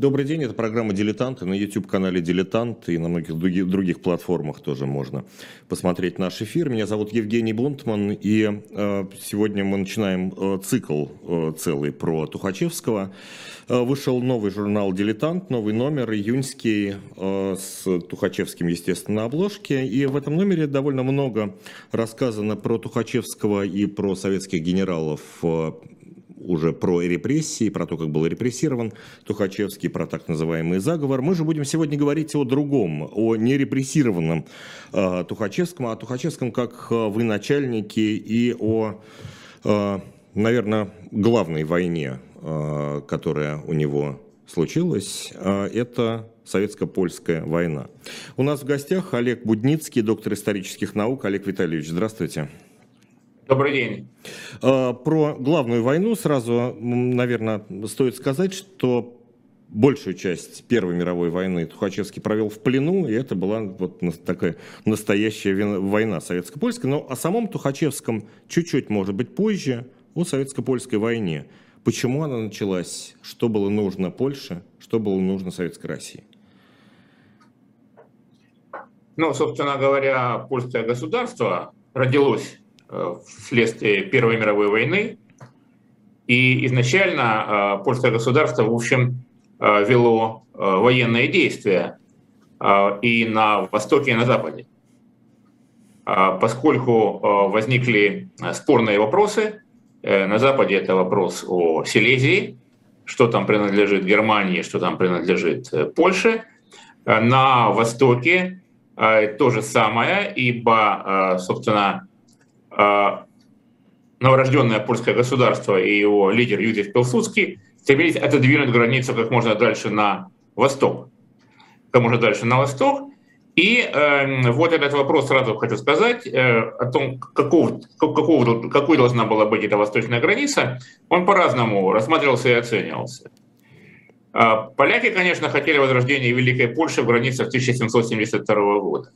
Добрый день, это программа «Дилетанты» на YouTube-канале «Дилетант» и на многих других, платформах тоже можно посмотреть наш эфир. Меня зовут Евгений Бунтман, и э, сегодня мы начинаем э, цикл э, целый про Тухачевского. Вышел новый журнал «Дилетант», новый номер, июньский, с Тухачевским, естественно, на обложке. И в этом номере довольно много рассказано про Тухачевского и про советских генералов уже про репрессии, про то, как был репрессирован Тухачевский, про так называемый заговор. Мы же будем сегодня говорить о другом, о нерепрессированном э, Тухачевском, о Тухачевском как э, вы начальники и о, э, наверное, главной войне, э, которая у него случилась. Э, это советско-польская война. У нас в гостях Олег Будницкий, доктор исторических наук. Олег Витальевич, здравствуйте. Добрый день. А, про главную войну сразу, наверное, стоит сказать, что большую часть Первой мировой войны Тухачевский провел в плену, и это была вот такая настоящая война советско-польская. Но о самом Тухачевском чуть-чуть, может быть, позже, о советско-польской войне. Почему она началась, что было нужно Польше, что было нужно Советской России? Ну, собственно говоря, польское государство родилось вследствие Первой мировой войны. И изначально э, польское государство, в общем, э, вело военные действия и на Востоке, и на Западе. Поскольку возникли спорные вопросы, на Западе это вопрос о Силезии, что там принадлежит Германии, что там принадлежит Польше. На Востоке то же самое, ибо, собственно, новорожденное польское государство и его лидер Юзеф Пилсудский стремились отодвинуть границу как можно дальше на восток. Как можно дальше на восток. И э, вот этот вопрос сразу хочу сказать э, о том, какого, какого, какой должна была быть эта восточная граница, он по-разному рассматривался и оценивался. Э, поляки, конечно, хотели возрождения Великой Польши в границах 1772 года.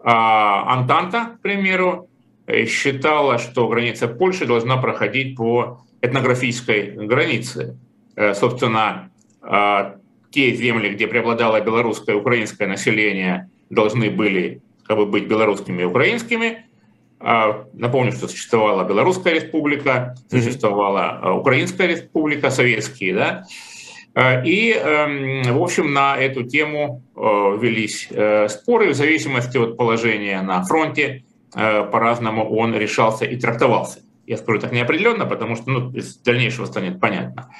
А Антанта, к примеру, считала, что граница Польши должна проходить по этнографической границе. Э, собственно, а, те земли, где преобладало белорусское и украинское население, должны были как бы, быть белорусскими и украинскими. А, напомню, что существовала Белорусская республика, существовала Украинская республика, советские, да, Э, и, эм, в общем, на эту тему э, велись э, споры в зависимости от положения на фронте. По-разному он решался и трактовался. Я скажу так неопределенно, потому что ну, из дальнейшего станет понятно.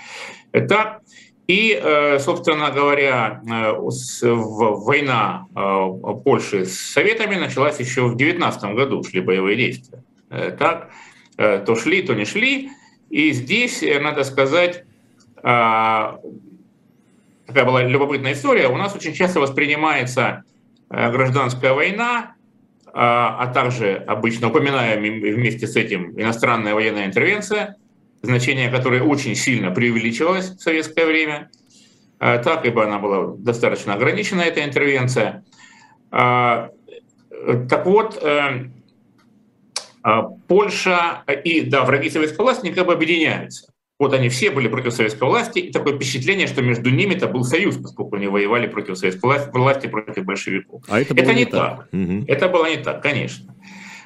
Так, и, собственно говоря, война Польши с Советами началась еще в 19 году, шли боевые действия. Так, то шли, то не шли. И здесь, надо сказать, такая была любопытная история. У нас очень часто воспринимается э, гражданская война, а, а также обычно упоминаем вместе с этим иностранная военная интервенция, значение которой очень сильно преувеличивалось в советское время. Э, так, ибо она была достаточно ограничена, эта интервенция. А, так вот, э, Польша и да, враги советской власти никак бы объединяются. Вот они все были против советской власти, и такое впечатление, что между ними это был союз, поскольку они воевали против советской власти, власти против большевиков. А это, это не так. так. Угу. Это было не так, конечно.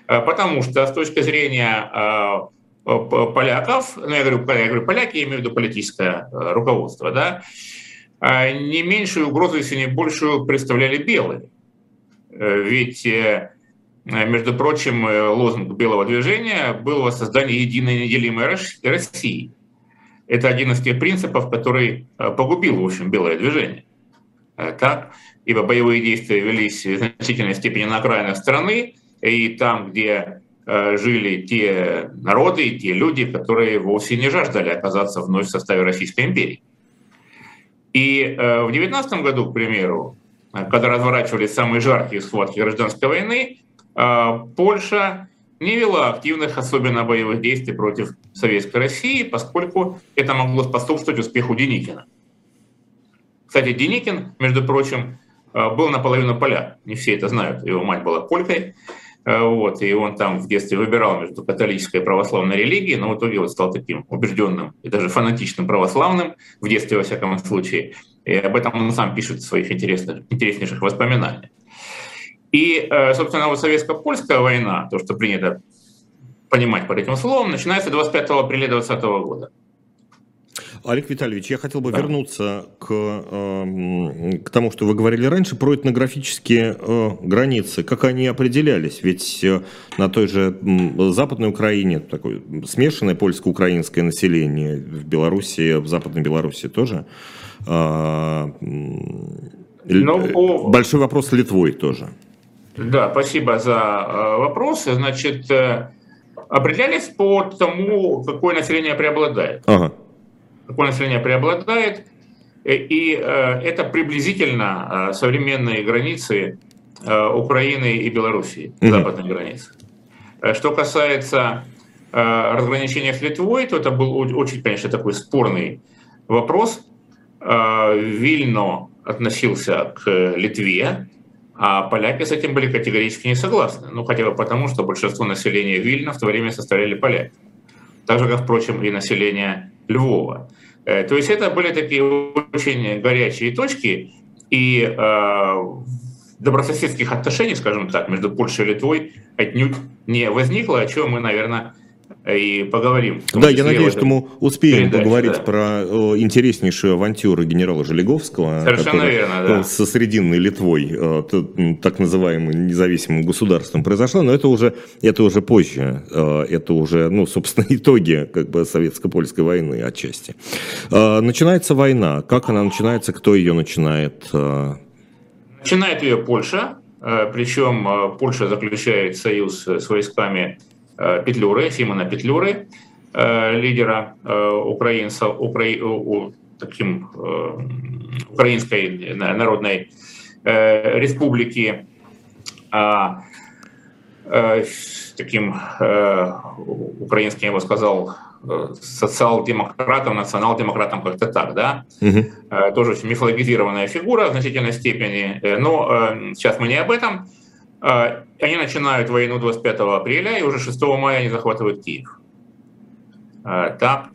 А, потому что с точки зрения а, поляков, ну я говорю, я говорю поляки, я имею в виду политическое а, руководство, да, не меньшую угрозу, если не большую, представляли белые. Э, ведь э, между прочим, э, лозунг белого движения был воссоздание единой неделимой России. Это один из тех принципов, который э, погубил, в общем, белое движение. Э, так? Ибо боевые действия велись в значительной степени на окраинах страны, и там, где э, жили те народы и те люди, которые вовсе не жаждали оказаться вновь в составе Российской империи. И в 19 году, к примеру, когда разворачивались самые жаркие схватки гражданской войны, Польша не вела активных, особенно боевых действий против Советской России, поскольку это могло способствовать успеху Деникина. Кстати, Деникин, между прочим, э, был наполовину поляк. Не все это знают. Его мать была полькой. Вот, и он там в детстве выбирал между католической и православной религией, но в итоге вот стал таким убежденным и даже фанатичным православным, в детстве во всяком случае. И об этом он сам пишет в своих интереснейших воспоминаниях. И, собственно, вот советско-польская война, то, что принято понимать под этим словом, начинается 25 апреля 2020 года. Олег Витальевич, я хотел бы да. вернуться к, э, к тому, что вы говорили раньше, про этнографические э, границы. Как они определялись? Ведь э, на той же Западной Украине такое смешанное польско-украинское население, в Беларуси, в Западной Беларуси тоже. Но, ну, Большой вопрос с Литвой тоже. Да, спасибо за вопрос. Значит, определялись по тому, какое население преобладает. Ага какое население преобладает, э, и э, это приблизительно э, современные границы Украины и Белоруссии, mm-hmm. западной границы. Что касается разграничения с Литвой, то это был очень, конечно, такой спорный вопрос. Вильно относился к Литве, а поляки с этим были категорически не согласны. Ну, хотя бы потому, что большинство населения Вильна в то время составляли поляки. Так же, как, впрочем, и население Львова. Э, то есть это были такие очень горячие точки, и э, добрососедских отношений, скажем так, между Польшей и Литвой отнюдь не возникло, о чем мы, наверное, и поговорим. Да, я надеюсь, что мы успеем передаче, поговорить да. про интереснейшую авантюру генерала Желеговского. Совершенно верно, да. Со Срединной Литвой, так называемым независимым государством произошла, но это уже, это уже позже. Это уже, ну, собственно, итоги как бы советско-польской войны отчасти. Начинается война. Как она начинается, кто ее начинает? Начинает ее Польша, причем Польша заключает союз с войсками Э, Петлюры, Симона Петлюры, э, лидера э, украинца, укра... таким, Украинской Народной Республики, а, таким украинским, я бы сказал, социал-демократом, национал-демократом, как-то так, да, угу. тоже мифологизированная фигура в значительной степени, но сейчас мы не об этом. А, они начинают войну 25 апреля, и уже 6 мая они захватывают Киев. А, так.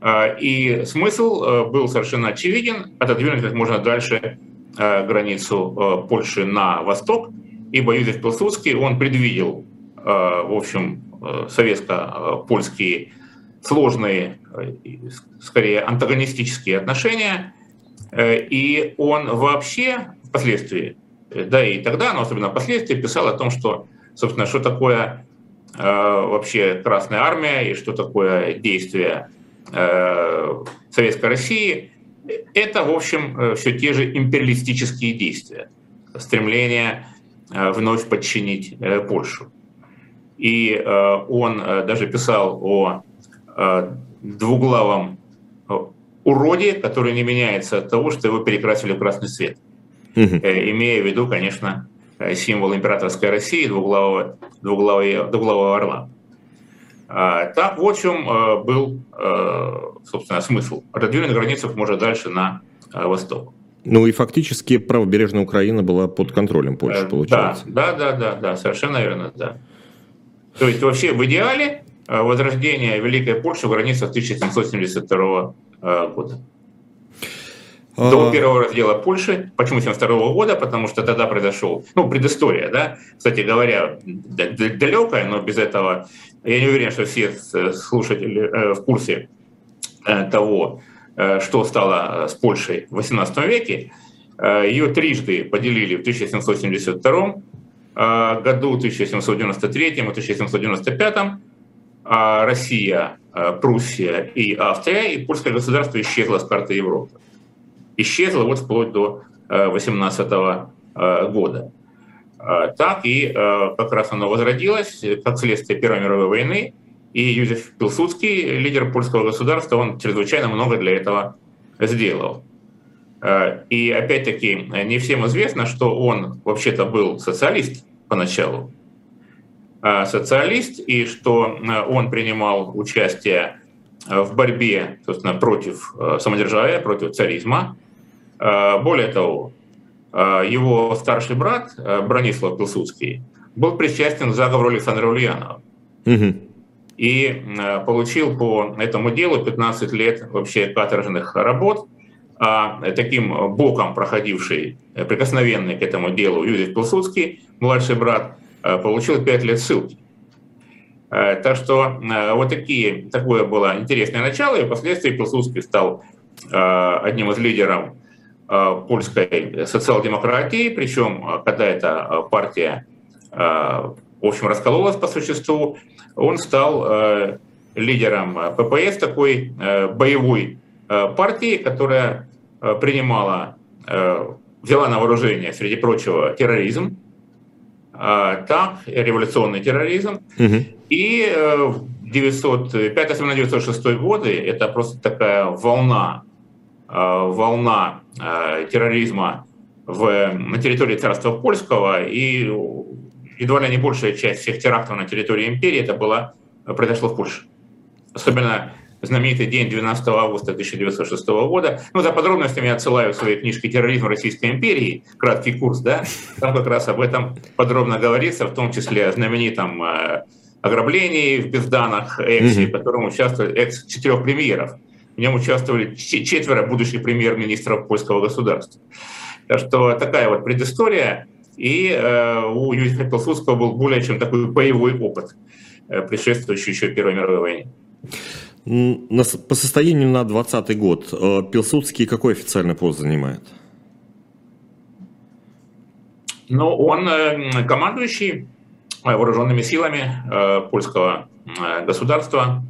А, и смысл э, был совершенно очевиден – отодвинуть как можно дальше э, границу э, Польши на восток, ибо Юзеф Пилсудский, он предвидел, в общем, советско-польские сложные, скорее антагонистические отношения, и он вообще впоследствии да и тогда, но особенно впоследствии, писал о том, что, собственно, что такое э, вообще Красная Армия и что такое действие э, Советской России. Это, в общем, э, все те же империалистические действия, стремление э, вновь подчинить э, Польшу. И э, он э, даже писал о э, двуглавом э, уроде, который не меняется от того, что его перекрасили в красный цвет угу. имея в виду, конечно, э, символ императорской России, двуглавого, двуглавого, двуглавого орла. А, так, в общем, э, был, собственно, смысл. Отодвинуть границу может дальше на восток. Ну и фактически правобережная Украина была под контролем Польши, получается. Да, да, да, да, да, совершенно верно, да. То есть вообще в идеале возрождение Великой Польши в границах 1772 года. До первого раздела Польши. Почему 72 года? Потому что тогда произошел, ну, предыстория, да, кстати говоря, далекая, но без этого, я не уверен, что все слушатели э, в курсе э, того, э, что стало с Польшей в 18 веке. Ее трижды поделили в 1772 году, 1793 и 1795. А Россия, Пруссия и Австрия, и польское государство исчезло с карты Европы исчезла вот вплоть до 18 э, э, года. Э, так и как раз оно возродилось как следствие Первой мировой войны, и Юзеф Пилсудский, лидер польского государства, он чрезвычайно много для этого сделал. И опять-таки не всем известно, что он вообще-то был социалист поначалу. Социалист, и что он принимал участие в борьбе собственно, против самодержавия, против царизма. Более того, его старший брат Бронислав Пилсудский, был причастен к заговору Александра Ульянова. Угу. И получил по этому делу 15 лет вообще каторжных работ, а таким боком проходивший, прикосновенный к этому делу Юрий Пилсудский, младший брат, получил 5 лет ссылки. Так что вот такие, такое было интересное начало, и впоследствии Пилсудский стал одним из лидеров польской социал-демократии, причем когда эта партия в общем, раскололась по существу, он стал э, лидером ППС, такой э, боевой э, партии, которая принимала, взяла на вооружение, среди прочего, терроризм, так, революционный терроризм. Угу. И 905, особенно 906 годы, это просто такая волна, волна терроризма в, на территории царства польского, и едва ли не большая часть всех терактов на территории империи это было, произошло в Польше. Особенно знаменитый день 12 августа 1906 года. Ну, за подробностями я отсылаю в своей книжке «Терроризм Российской империи», краткий курс, да, там как раз об этом подробно говорится, в том числе о знаменитом э, ограблении в Безданах, Эксе, в котором участвовали экс четырех премьеров. В нем участвовали четверо будущих премьер-министров польского государства. Так что такая вот предыстория. И э, у Юрия Пилсудского был более чем такой боевой опыт, э, предшествующий еще Первой мировой войне. По состоянию на 2020 год э, Пилсудский какой официальный пост занимает? Ну, он командующий вооруженными силами польского государства.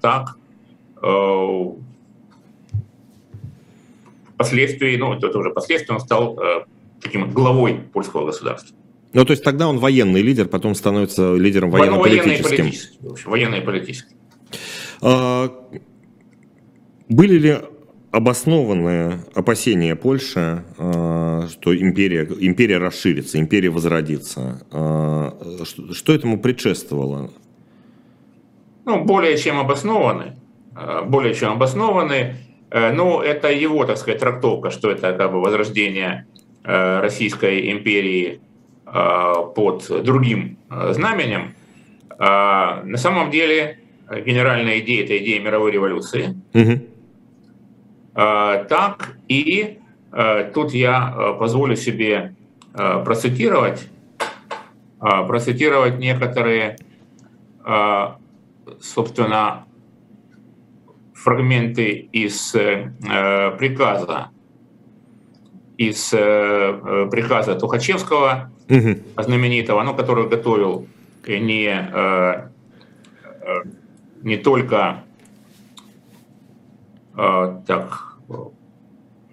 Так, впоследствии, ну, это уже последствия, он стал таким главой польского государства. Ну, то есть тогда он военный лидер, потом становится лидером военно-политическим. Военный политический. А, были ли обоснованные опасения Польши, а, что империя, империя расширится, империя возродится? Что этому предшествовало? Ну, более чем обоснованы. Более чем обоснованы. Ну, это его, так сказать, трактовка, что это как бы возрождение Э, Российской империи э, под другим э, знаменем. На самом деле генеральная идея – это идея мировой революции. Угу. Так, и тут я позволю себе процитировать, процитировать некоторые, собственно, фрагменты из приказа из э, э, приказа Тухачевского, угу. знаменитого, ну, который готовил не, э, не только так,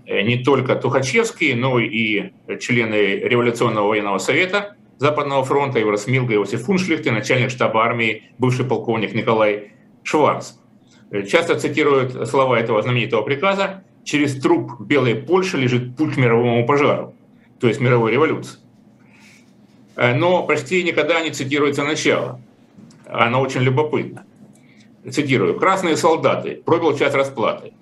не только Тухачевский, но и члены Революционного военного совета Западного фронта, Евросмилга, Иосиф Фуншлихт и начальник штаба армии, бывший полковник Николай Шварц. Часто цитируют слова этого знаменитого приказа через труп Белой Польши лежит путь к мировому пожару, то есть мировой революции. Э, но почти никогда не цитируется начало. Оно очень любопытно. Цитирую. «Красные солдаты. Пробил час расплаты.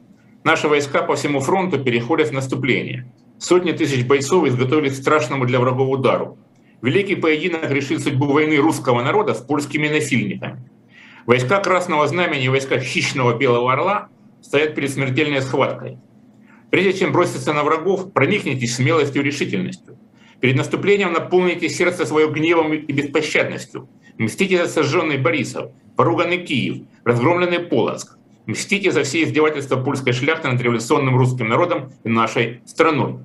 Наши войска по всему фронту переходят в наступление. Сотни тысяч бойцов изготовились к страшному для врагов удару. Великий поединок решит судьбу войны русского народа с польскими насильниками. Войска Красного Знамени и войска Хищного Белого Орла стоят перед смертельной схваткой. Прежде чем броситься на врагов, проникнитесь смелостью и решительностью. Перед наступлением наполните сердце свое гневом и беспощадностью. Мстите за сожженный Борисов, поруганный Киев, разгромленный Полоцк. Мстите за все издевательства польской шляхты над революционным русским народом и нашей страной.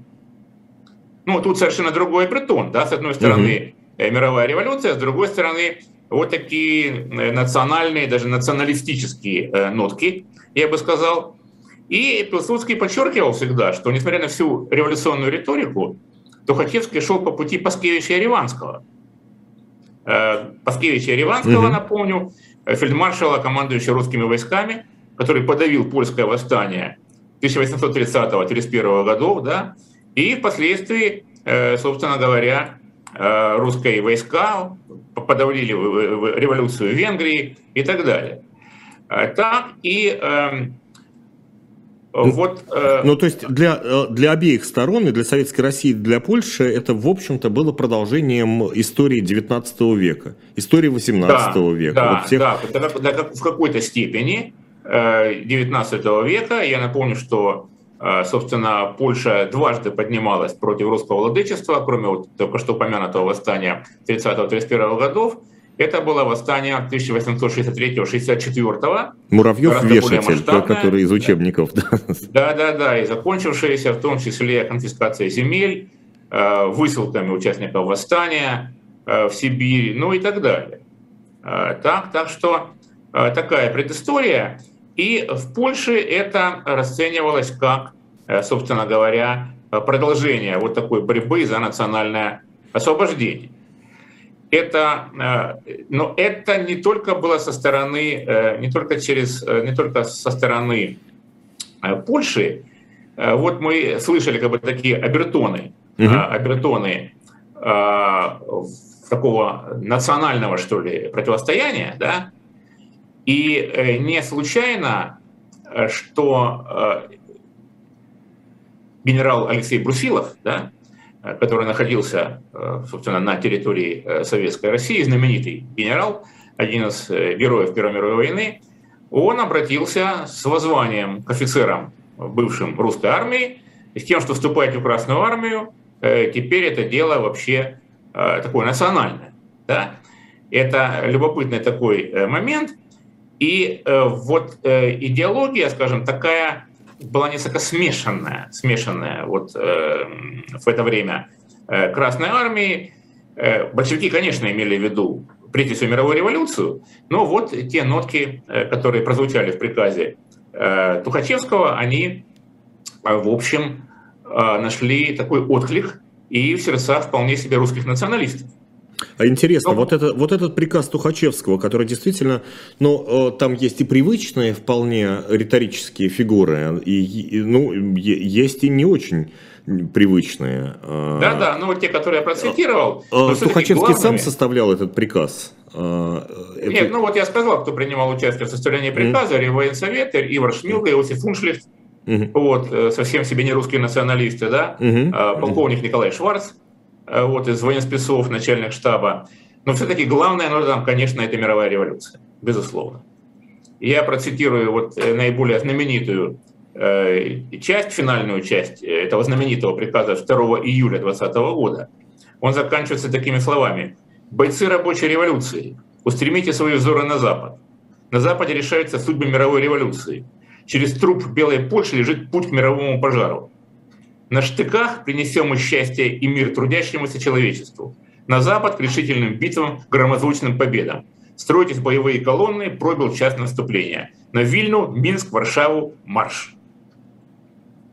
Ну, тут совершенно другой притон. Да? С одной стороны, угу. мировая революция, с другой стороны, вот такие э, национальные, даже националистические э, нотки, я бы сказал, и Пилсудский подчеркивал всегда, что несмотря на всю революционную риторику, Тухачевский шел по пути Паскевича и Риванского. Э, Паскевича и Риванского, угу. напомню, фельдмаршала, командующего русскими войсками, который подавил польское восстание 1830-31 годов, да, и впоследствии, собственно говоря, русские войска подавили революцию в Венгрии и так далее. Так и эм, Ну, вот, э... Ну, то есть для, э, для обеих сторон, и для Советской России, и для Польши, это, в общем-то, было продолжением истории 19 века, истории 18 да, века. Да, вот всех... да, в какой-то степени 19 э, века. Я напомню, что, э, собственно, Польша дважды поднималась против русского владычества, кроме вот только что упомянутого восстания 30-31 годов. Это было восстание 1863-64. Муравьев-вешатель, который из учебников. Да-да-да, и закончившееся в том числе конфискацией земель, э, высылками участников восстания в Сибирь, ну и так далее. Так, так что такая предыстория. И в Польше это расценивалось как, э, собственно говоря, продолжение вот такой борьбы за национальное освобождение. Это, э, но это не только было со стороны, э, не только через, не только со стороны Польши. Вот мы слышали как бы такие обертоны, угу. обертоны такого национального, что ли, противостояния, да, и э, не случайно, э, что э, генерал Алексей Брусилов, да, который находился, собственно, на территории Советской России, знаменитый генерал, один из героев Первой мировой войны, он обратился с воззванием к офицерам бывшим русской армии, с тем, что вступать в Красную армию, теперь это дело вообще такое национальное. Да? Это любопытный такой момент – и э, вот э, идеология, скажем, такая была несколько смешанная, смешанная вот э, в это время э, Красной Армии. Э, большевики, конечно, имели в виду Третью мировую революцию, но вот те нотки, э, которые прозвучали в приказе э, Тухачевского, они, э, в общем, э, нашли такой отклик и в сердцах вполне себе русских националистов. А интересно, ну, вот, это, вот этот приказ Тухачевского, который действительно, ну, э, там есть и привычные вполне риторические фигуры, и, и ну, есть и не очень привычные. А. Да-да, ну вот те, которые я процитировал. А, Тухачевский главными... сам составлял этот приказ? Это... Нет, ну вот я сказал, кто принимал участие в составлении приказа, mm. Реввоенсовет, Ивар Шмилка, Иосиф Фуншлихт, mm-hmm. вот, э, совсем себе не русские националисты, да, mm-hmm. полковник mm-hmm. Николай Шварц, Э, вот, из военспецов, начальник штаба. Но все-таки главное, ну, там, конечно, это мировая революция, безусловно. Я процитирую вот э, наиболее знаменитую э, часть, финальную часть этого знаменитого приказа 2 июля 2020 года. Он заканчивается такими словами. «Бойцы рабочей революции, устремите свои взоры на Запад. На Западе решаются судьбы мировой революции. Через труп Белой Польши лежит путь к мировому пожару. На штыках принесем мы счастье и мир трудящемуся человечеству. На запад к решительным битвам, громозвучным победам. Стройтесь боевые колонны, пробил час наступления. На Вильну, Минск, Варшаву, марш.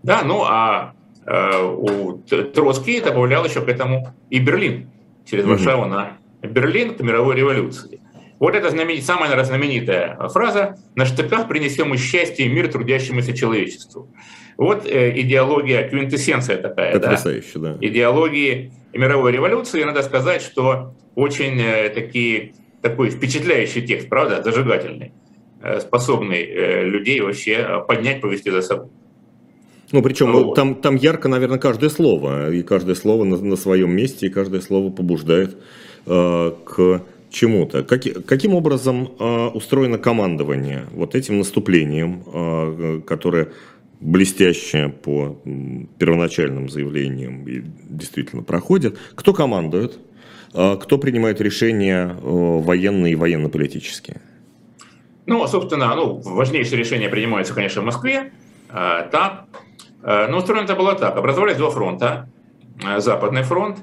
Да, ну а э, у Троцкий добавлял еще к этому и Берлин через Варшаву на Берлин к мировой революции. Вот это знаменит, самая знаменитая фраза «На штыках принесем мы счастье и мир трудящемуся человечеству». Вот э, идеология, квинтэссенция такая. Потрясающе, да. да. Идеологии мировой революции. надо сказать, что очень э, такие, такой впечатляющий текст, правда, зажигательный, э, способный людей вообще поднять, повести за собой. Ну, причем вот. там, там ярко, наверное, каждое слово, и каждое слово на, на своем месте, и каждое слово побуждает э, к чему-то. Как, каким образом э, устроено командование вот этим наступлением, э, которое блестяще по первоначальным заявлениям и действительно проходит. Кто командует? А кто принимает решения э, военные и военно-политические? Ну, собственно, ну, важнейшие решения принимаются, конечно, в Москве. Э, там. Э, но устроено это было так. Образовались два фронта. Западный фронт,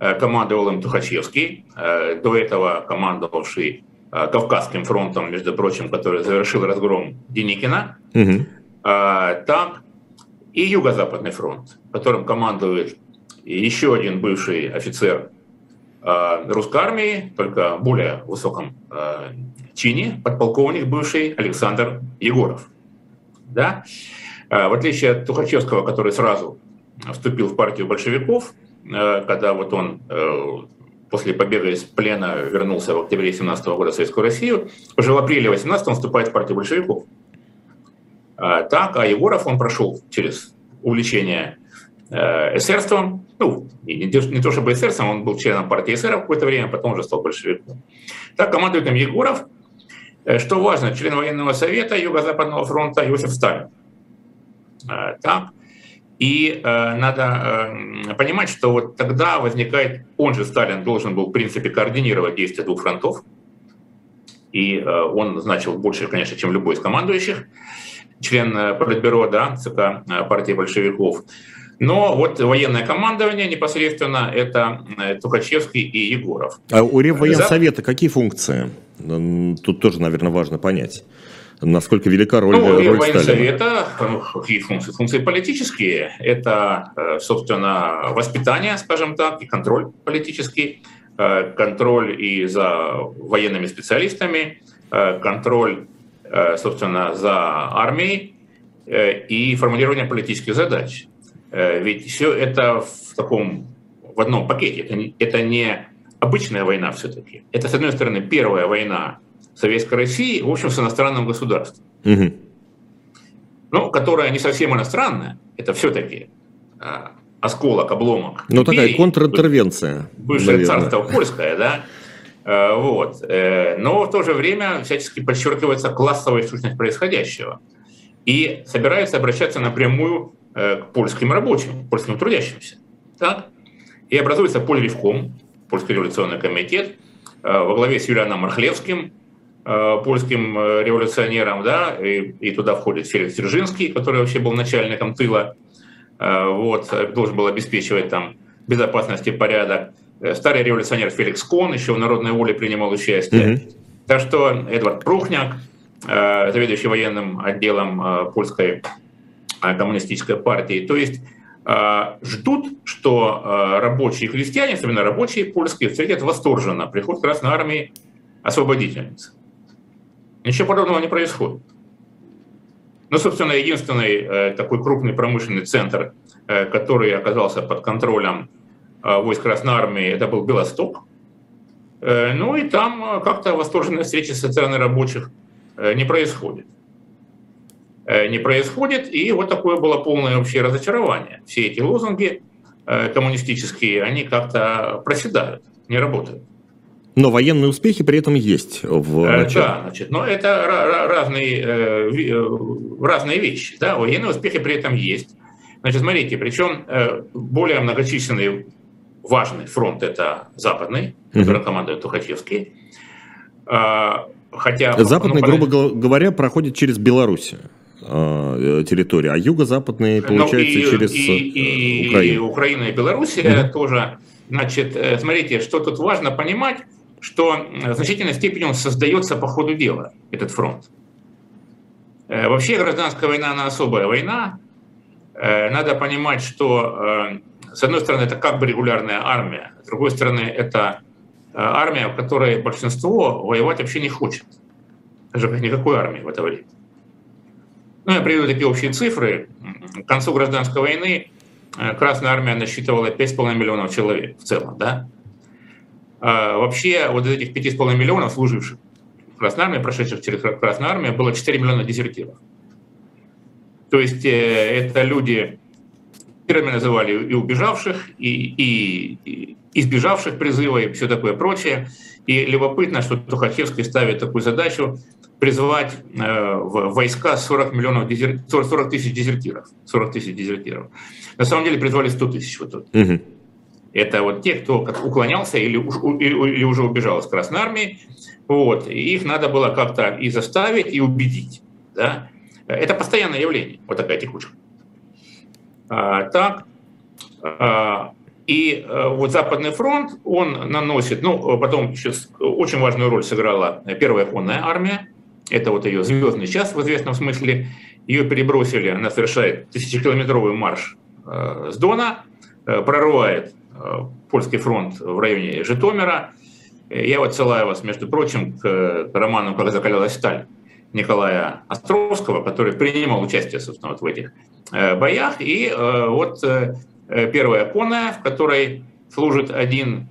командовал им Тухачевский, до этого командовавший Кавказским фронтом, между прочим, который завершил разгром Деникина. Угу. А, так и Юго-Западный фронт, которым командует еще один бывший офицер а, русской армии, только более высоком а, чине, подполковник бывший Александр Егоров. Да? В отличие от Тухачевского, который сразу вступил в партию большевиков, когда вот он после побега из плена вернулся в октябре 17 года в Советскую Россию, уже в апреле 18 он вступает в партию большевиков. Так, а Егоров, он прошел через увлечение эсерством, ну, не, не то чтобы эсерством, он был членом партии эсеров какое-то время, потом уже стал большевиком. Так командует им Егоров, что важно, член военного совета Юго-Западного фронта Иосиф Сталин. Так, и э, надо э, понимать, что вот тогда возникает, он же, Сталин, должен был, в принципе, координировать действия двух фронтов. И э, он значил больше, конечно, чем любой из командующих, член э, Политбюро, да, ЦК э, партии большевиков. Но вот военное командование непосредственно это э, Тухачевский и Егоров. А у Реввоенсовета За... какие функции? Тут тоже, наверное, важно понять насколько велика роль, ну, роль? Ну, какие функции? Функции политические. Это, собственно, воспитание, скажем так, и контроль политический, контроль и за военными специалистами, контроль, собственно, за армией и формулирование политических задач. Ведь все это в таком, в одном пакете. Это, это не обычная война все-таки. Это, с одной стороны, первая война Советской России, в общем, с иностранным государством. Угу. Ну, которая не совсем иностранная, это все-таки осколок, обломок. Ну, такая контринтервенция. Бывшее наверное. царство польское, да. А, вот. Э, но в то же время всячески подчеркивается классовая сущность происходящего. И собирается обращаться напрямую э, к польским рабочим, польским трудящимся. Так? И образуется Польревком, Польский революционный комитет, э, во главе с Юлианом Мархлевским, Э, польским э, революционерам, да, и, и туда входит Феликс Дзержинский, который вообще был начальником тыла, э, вот, должен был обеспечивать там безопасность и порядок. Старый революционер Феликс Кон еще в «Народной воле» принимал участие. Mm-hmm. Так что Эдвард Прухняк, заведующий военным отделом польской коммунистической партии, то есть ждут, что рабочие крестьяне, особенно рабочие польские, встретят восторженно приход Красной Армии освободительницы. Ничего подобного не происходит. Ну, собственно, единственный э, такой крупный промышленный центр, э, который оказался под контролем э, войск Красной Армии, это был Белосток. Э, ну и там э, как-то восторженная встреча социальных рабочих э, не происходит. Э, не происходит, и вот такое было полное общее разочарование. Все эти лозунги э, коммунистические, они как-то проседают, не работают. Но военные успехи при этом есть в э, начале. Да, значит, но это разные, э, э, разные вещи. Да? Военные успехи при этом есть. Значит, смотрите, причем более многочисленный важный фронт это западный, который командует Тухачевский. А, хотя, западный, ну, грубо говоря, проходит через Белоруссию территория, а юго-западный, получается, ну, и, через и, и, Украину. И Украина и Белоруссия угу. тоже. Значит, смотрите, что тут важно понимать, что в значительной степени он создается по ходу дела, этот фронт. Э, вообще гражданская война, она особая война. Э, надо понимать, что э, с одной стороны это как бы регулярная армия, с другой стороны это армия, в которой большинство воевать вообще не хочет. Даже как никакой армии в это время. Ну, я приведу такие общие цифры. К концу гражданской войны Красная армия насчитывала 5,5 миллионов человек в целом, да? А, вообще вот из этих 5,5 миллионов служивших в Красной Армии, прошедших через Красную Армию, было 4 миллиона дезертиров. То есть э, это люди, первыми называли и убежавших, и, и, избежавших призыва, и все такое прочее. И любопытно, что Тухачевский ставит такую задачу призвать э, в войска 40, миллионов дезер... 40 тысяч дезертиров. 40 тысяч дезертиров. На самом деле призвали 100 тысяч вот тут. Угу. Это вот те, кто уклонялся или, или уже убежал из Красной Армии. Вот. И их надо было как-то и заставить, и убедить. Да? Это постоянное явление, вот такая текучка. А, так, а, и а, вот Западный фронт, он наносит, ну, потом сейчас очень важную роль сыграла Первая конная армия, это вот ее звездный час в известном смысле, ее перебросили, она совершает тысячекилометровый марш э, с Дона, э, прорывает Э, польский фронт в районе Житомира. Я вот отсылаю вас, между прочим, к роману «Как закалялась сталь» Николая Островского, который принимал участие, собственно, вот в этих э, боях. И э, вот первая конная, в которой служит один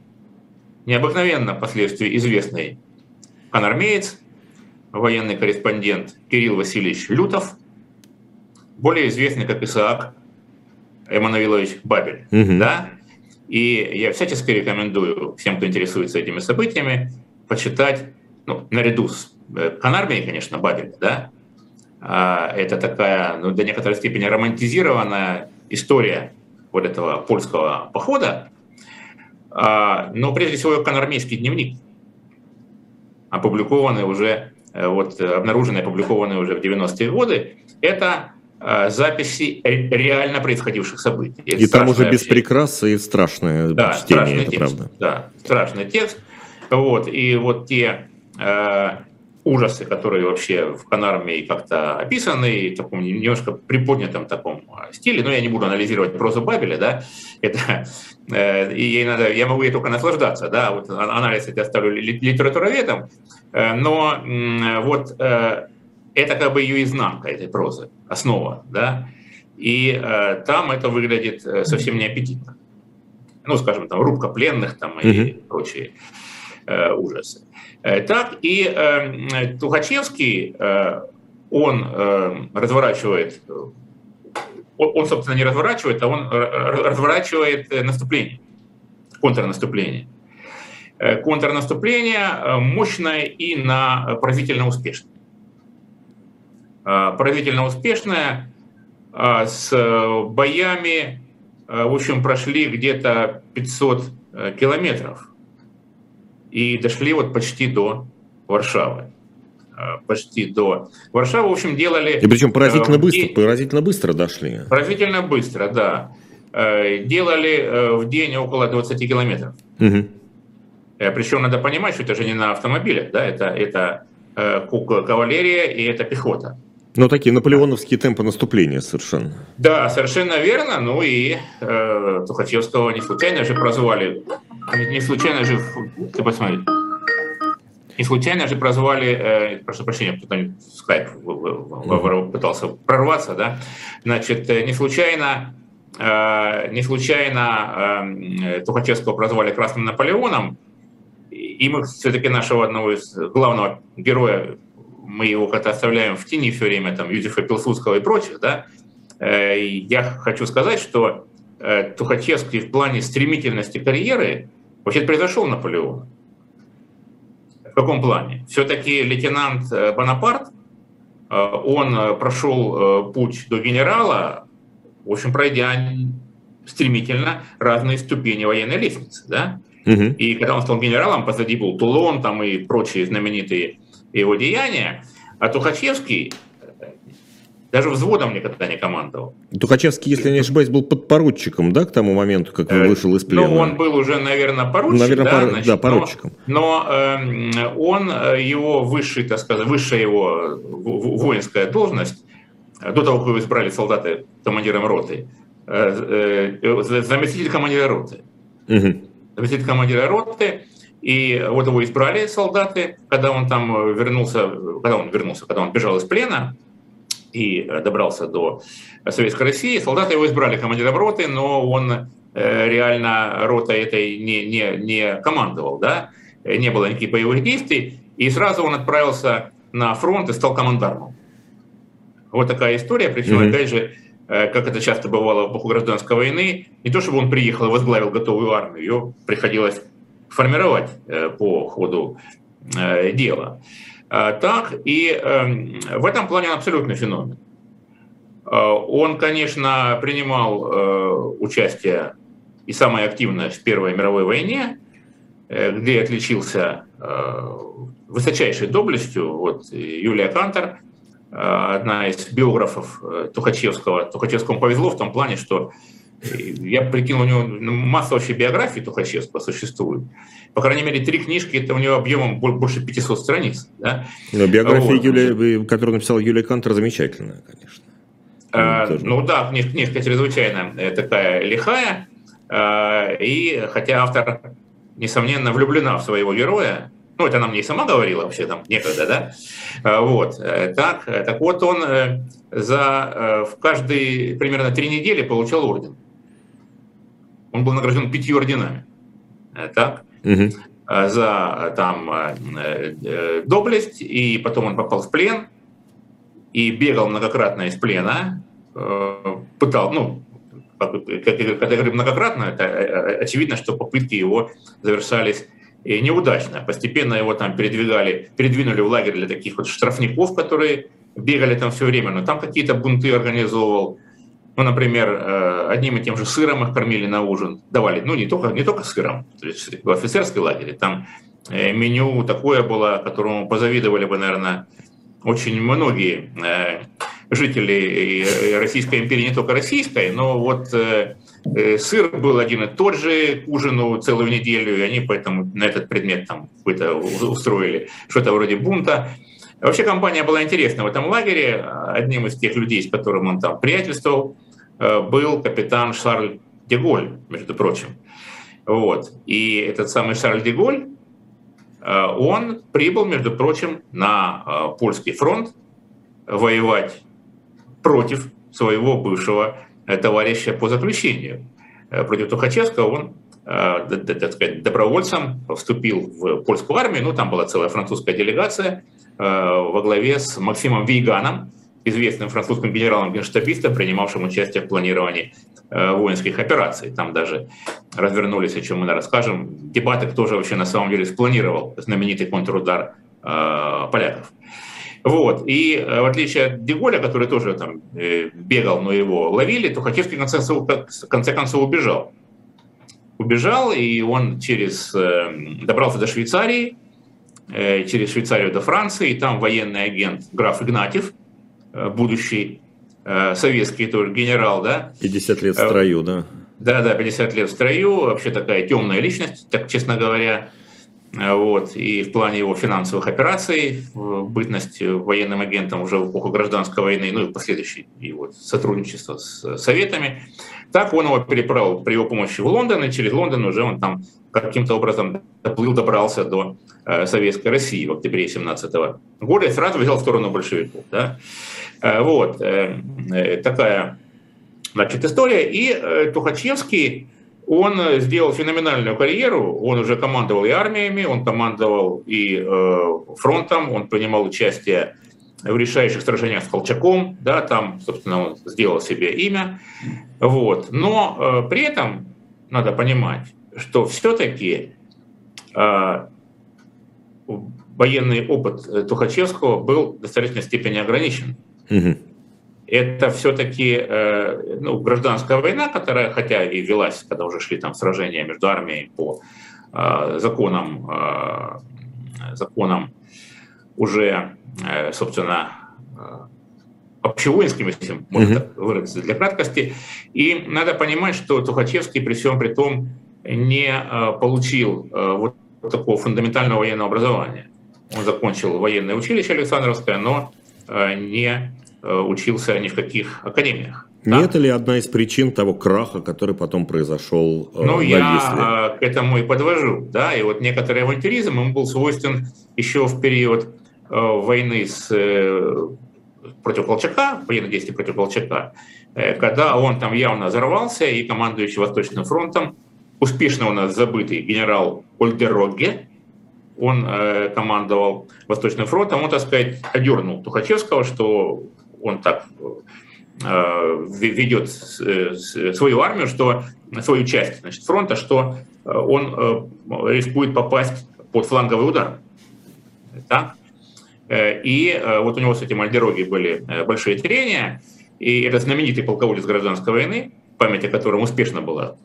необыкновенно впоследствии известный конармеец, военный корреспондент Кирилл Васильевич Лютов. более известный как Исаак Эммануилович Бабель. Угу. Да? И я всячески рекомендую всем, кто интересуется этими событиями, почитать, ну, наряду с э, Канармией, конечно, Бабель, да, а, это такая, ну, до некоторой степени романтизированная история вот этого польского похода, а, но прежде всего канармейский дневник, опубликованный уже, э, вот обнаруженный, опубликованный уже в 90-е годы, это а, записи реально происходивших событий. Это и там уже без прикрас и страшное да, чтение, страшный это текст, правда. Да, страшный текст. Вот, и вот те э, ужасы, которые вообще в Канарме как-то описаны, в таком немножко приподнятом таком а, стиле, но я не буду анализировать прозу Бабеля, да, это, э, и ей надо, я могу ей только наслаждаться, да, вот анализ это оставлю литературоведом, э, но э, вот э, это как бы ее изнанка этой прозы, основа, да, и э, там это выглядит э, совсем неаппетитно. Ну, скажем, там рубка пленных там и mm-hmm. прочие. э, ужасы. Э, так и э, Тухачевский, э, он разворачивает, он, собственно, не разворачивает, а он разворачивает наступление, контрнаступление. Контрнаступление мощное и на поразительно успешное. Поразительно успешное с боями, в общем, прошли где-то 500 километров и дошли вот почти до Варшавы а, почти до Варшавы, в общем, делали... И причем поразительно э, быстро, день, поразительно быстро дошли. Поразительно быстро, да. Э, делали э, в день около 20 километров. Угу. Причем надо понимать, что это же не на автомобилях, да, это, это кавалерия и это пехота. Ну, такие наполеоновские темпы наступления совершенно. Да, совершенно верно. Ну и э, Тухачевского не случайно же прозвали не случайно же, ты посмотри, не случайно же прозвали, э, прошу прощения, кто-то в скайп пытался прорваться, да, значит, э, не случайно, э, не случайно э, Тухачевского прозвали Красным Наполеоном, и мы все-таки нашего одного из главного героя, мы его как-то оставляем в тени все время, там, Юзефа Пилсудского и прочих, да, э, я хочу сказать, что э, Тухачевский в плане стремительности карьеры Вообще произошел Наполеон. В каком плане? Все-таки лейтенант э, Бонапарт, э, он э, прошел путь до генерала, в общем, пройдя стремительно разные ступени военной лестницы. Да? Угу. И когда он стал генералом, позади был Тулон там и прочие знаменитые его деяния. А Тухачевский даже взводом никогда не командовал. Тухачевский, если не ошибаюсь, был подпоручиком, да, к тому моменту, как он э, вышел из плена? Ну, он был уже, наверное, поручиком. Наверное, да, пор... значит, да поручиком. Но, но э, он, э, его высший, так сказать, высшая его воинская должность, э, до того, как его избрали солдаты командиром роты, э, э, заместитель командира роты. Угу. Заместитель командира роты, и вот его избрали солдаты, когда он там вернулся, когда он вернулся, когда он бежал из плена, и э, добрался до Советской России. Солдаты его избрали командиром роты, но он э, реально рота этой не, не, не командовал, да? не было никаких боевых действий, и сразу он отправился на фронт и стал командармом. Вот такая история, причем, mm-hmm. опять же, э, как это часто бывало в эпоху гражданской войны, не то чтобы он приехал и возглавил готовую армию, ее приходилось формировать по ходу дела. А, так, и эм, в этом плане он абсолютный феномен. А, он, конечно, принимал э, участие и самое активное в Первой мировой войне, э, где отличился э, высочайшей доблестью. Вот Юлия Кантер, одна из биографов Тухачевского. Тухачевскому повезло в том плане, что я прикинул, у него масса вообще биографий Тухачевского существует. По крайней мере, три книжки, это у него объемом больше 500 страниц. Да? Но биография, вот. Юлия, которую написал Юлия Кантер, замечательная, конечно. А, ну да, книжка, книжка чрезвычайно э, такая лихая. А, и хотя автор, несомненно, влюблена в своего героя, ну, это она мне и сама говорила вообще там некогда, да? А, вот. Э, так, так вот, он э, за, в каждые примерно три недели получал орден. Он был награжден пятью орденами. Так? угу. за там э, э, доблесть, и потом он попал в плен и бегал многократно из плена, пытал, ну, как я говорю, многократно, это очевидно, что попытки его завершались неудачно. Постепенно его там передвигали, передвинули в лагерь для таких вот штрафников, которые бегали там все время, но там какие-то бунты организовывал. Ну, например, э, одним и тем же сыром их кормили на ужин, давали, ну, не только, не только сыром, то есть в офицерской лагере, там э, меню такое было, которому позавидовали бы, наверное, очень многие э, жители Российской империи, не только российской, но вот сыр был один и тот же к ужину целую неделю, и они поэтому на этот предмет там какой-то устроили что-то вроде бунта. Вообще компания была интересна в этом лагере. Одним из тех людей, с которым он там приятельствовал, был капитан Шарль Деголь, между прочим. Вот. И этот самый Шарль Деголь, э, он прибыл, между прочим, на э, польский фронт воевать против своего бывшего товарища по заключению. Против Тухачевского он так сказать, добровольцем вступил в польскую армию, ну там была целая французская делегация, Э, во главе с Максимом Вейганом, известным французским генералом-генштабистом, принимавшим участие в планировании э, воинских операций. Там даже развернулись, о чем мы расскажем, дебаты, кто же вообще на самом деле спланировал знаменитый контрудар э, поляков. Вот. И в отличие от Деголя, который тоже там бегал, но его ловили, то Тухачевский в конце концов, в конце концов убежал. Убежал, и он через, добрался до Швейцарии, Э, через Швейцарию до Франции, и там военный агент граф Игнатьев, э, будущий э, советский тоже генерал, да. 50 лет в строю, да. Да, да, 50 лет в строю, вообще такая темная личность, так честно говоря. Вот. И в плане его финансовых операций, бытность военным агентом уже в эпоху гражданской войны, ну и последующее его сотрудничество с советами. Так он его переправил при его помощи в Лондон, и через Лондон уже он там каким-то образом доплыл, добрался до э, Советской России в октябре 17 года и сразу взял в сторону большевиков. Да? Э, вот э, такая значит, история. И Тухачевский, он сделал феноменальную карьеру, он уже командовал и армиями, он командовал и фронтом, он принимал участие в решающих сражениях с Колчаком, да, там, собственно, он сделал себе имя. Вот. Но э, при этом надо понимать, что все-таки э, военный опыт Тухачевского был в достаточной степени ограничен. Угу. Это все-таки э, ну, гражданская война, которая, хотя и велась, когда уже шли там сражения между армией по э, законам, э, законам уже собственно, общевоинским, если можно так выразиться для краткости. И надо понимать, что Тухачевский при всем при том не получил вот такого фундаментального военного образования. Он закончил военное училище Александровское, но не учился ни в каких академиях. Не да? это ли одна из причин того краха, который потом произошел ну, на я Висле? к этому и подвожу. Да? И вот некоторый авантюризм, он был свойствен еще в период Э, войны с, э, против Колчака, военных действий против Колчака, э, когда он там явно взорвался, и командующий Восточным фронтом, успешно у нас забытый генерал Ольдерогге, он э, командовал Восточным фронтом, он, так сказать, одернул Тухачевского, что он так э, ведет свою армию, что свою часть значит, фронта, что он э, рискует попасть под фланговый удар. Э, и э, вот у него с этим Альдероги были э, большие трения, и это знаменитый полководец гражданской войны, память о котором успешно была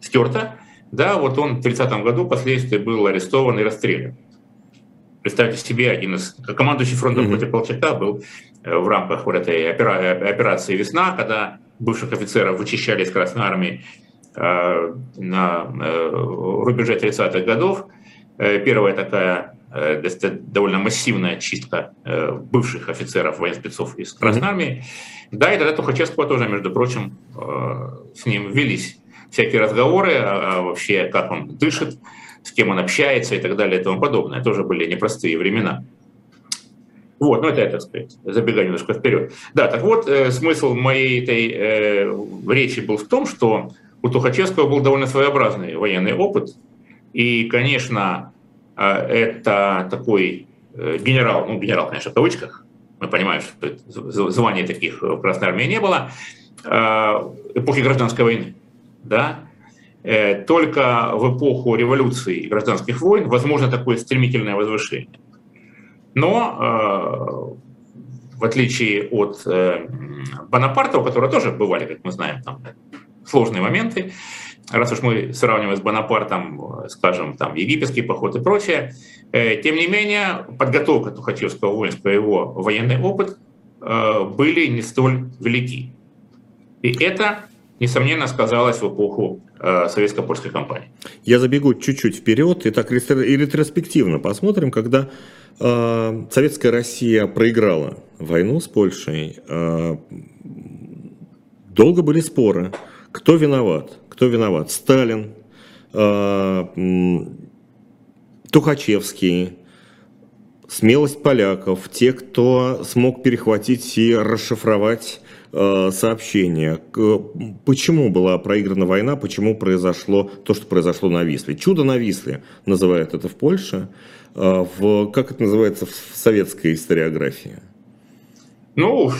стерта, да, вот он в 30-м году впоследствии был арестован и расстрелян. Представьте себе, один из командующий фронтом mm-hmm. против Колчака был в рамках вот этой операции «Весна», когда бывших офицеров вычищали из Красной Армии на рубеже 30-х годов. Первая такая Э, довольно массивная чистка э, бывших офицеров военспецов из Красной Армии. Да, и тогда Тухачевского тоже, между прочим, э, с ним велись всякие разговоры, а, а вообще как он дышит, с кем он общается и так далее и тому подобное. Тоже были непростые времена. Вот, ну это, так сказать, забегая немножко вперед. Да, так вот, э, смысл моей этой э, речи был в том, что у Тухачевского был довольно своеобразный военный опыт. И, конечно, а, это такой э, генерал, ну, генерал, конечно, в кавычках, мы понимаем, что звания таких в Красной Армии не было, эпохи гражданской войны. Да? Только в эпоху революции и гражданских войн возможно такое стремительное возвышение. Но в отличие от э, Бонапарта, у которого тоже бывали, как мы знаем, там сложные моменты, раз уж мы сравниваем с Бонапартом, скажем, там египетский поход и прочее, э, тем не менее подготовка Тухачевского воинства, его военный опыт э, были не столь велики. И это, несомненно, сказалось в эпоху э, советско-польской кампании. Я забегу чуть-чуть вперед и так и ретроспективно посмотрим, когда э, советская Россия проиграла войну с Польшей. Э, долго были споры, кто виноват, кто виноват. Сталин, э, Тухачевский, смелость поляков, те, кто смог перехватить и расшифровать сообщение. Почему была проиграна война, почему произошло то, что произошло на Висле. Чудо на Висле называют это в Польше. Э, в, как это называется в советской историографии? Ну,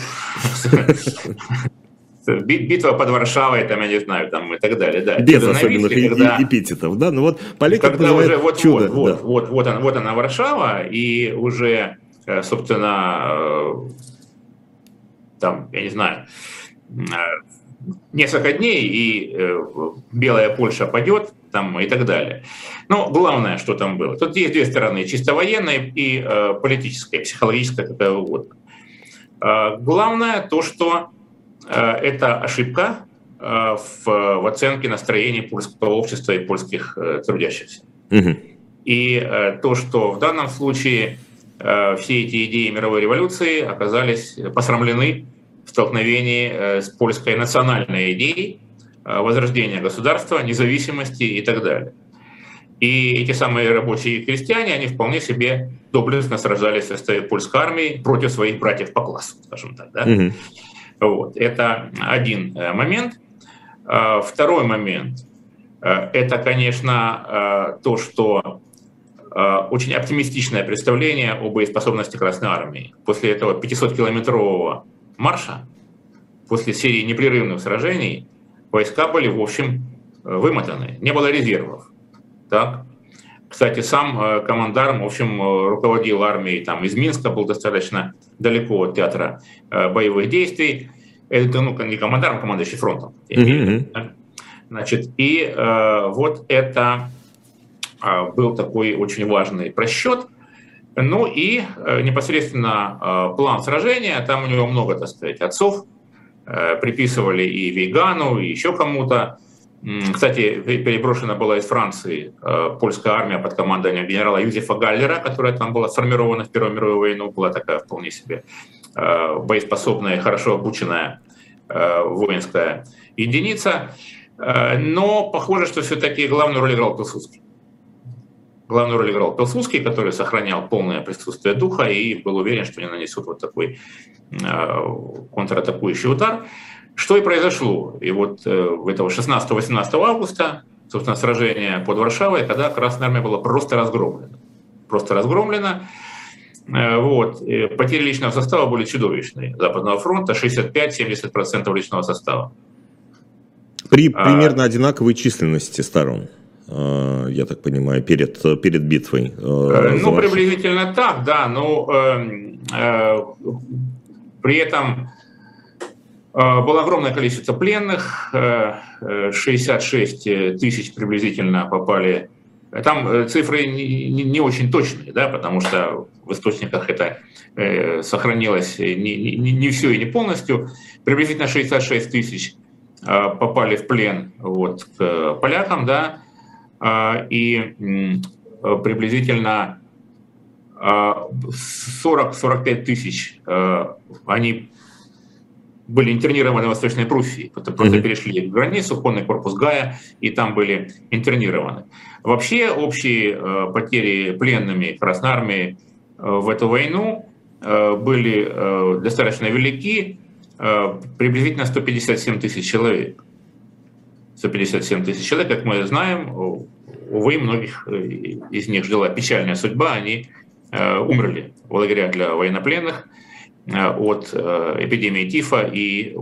битва под Варшавой, там, я не знаю, там и так далее, да. Без особенных Висле, когда, эпитетов, да, ну вот Поляков когда уже вот, чудо. Вот, да. вот, вот, вот, она, вот она Варшава, и уже, э, собственно, там, я не знаю, э, несколько дней, и э, Белая Польша падет, там, и так далее. Но главное, что там было. Тут есть две стороны, чисто военная и э, политическая, психологическая, какая угодно. Э, главное то, что э, это ошибка в, в оценке настроений польского общества и польских трудящихся. Угу. И то, что в данном случае все эти идеи мировой революции оказались посрамлены столкновении э, с польской национальной идеей э, возрождения государства, независимости и так далее. И эти самые рабочие и крестьяне, они вполне себе доблестно сражались в польской армии против своих братьев по классу, скажем так. Да? Mm-hmm. Вот. Это один э, момент. Второй момент – это, конечно, то, что очень оптимистичное представление о боеспособности Красной Армии. После этого 500-километрового марша, после серии непрерывных сражений, войска были, в общем, э, вымотаны. Не было резервов. Так? Кстати, сам э, командарм, в общем, э, руководил армией там, из Минска, был достаточно далеко от театра боевых действий. Это ну, не командарм, а командующий фронтом. Mm-hmm. Значит, и э, вот это э, был такой очень важный просчет. Ну и э, непосредственно э, план сражения, там у него много, так сказать, отцов, э, приписывали и Вейгану, и еще кому-то. Кстати, переброшена была из Франции польская армия под командованием генерала Юзефа Галлера, которая там была сформирована в Первую мировую войну, была такая вполне себе боеспособная, хорошо обученная воинская единица. Но похоже, что все-таки главную роль играл Пилсудский. Главную роль играл Пилсудский, который сохранял полное присутствие духа и был уверен, что не нанесут вот такой э, контратакующий удар. Что и произошло. И вот этого 16-18 августа, собственно, сражение под Варшавой, когда Красная Армия была просто разгромлена. Просто разгромлена. Э, вот. Потери личного состава были чудовищные. Западного фронта 65-70% личного состава. При а примерно а, одинаковой численности сторон. Э, я так понимаю, перед, перед битвой. Э, э, ну, приблизительно так, да, но э, э, при этом было огромное количество пленных, э, 66 тысяч приблизительно попали. Там цифры не, не, очень точные, да, потому что в источниках это сохранилось не, не, не все и не полностью. Приблизительно 66 тысяч попали в плен вот, к полякам, да, и приблизительно 40-45 а, тысяч а, они были интернированы в Восточной Пруссии, просто mm-hmm. перешли границу, конный корпус Гая, и там были интернированы. Вообще общие потери пленными Красной Армии в эту войну были достаточно велики, приблизительно 157 тысяч человек. 157 тысяч человек, как мы знаем, увы, многих э, из них ждала печальная судьба, они э, умерли в лагерях для военнопленных. от эпидемии тифа и,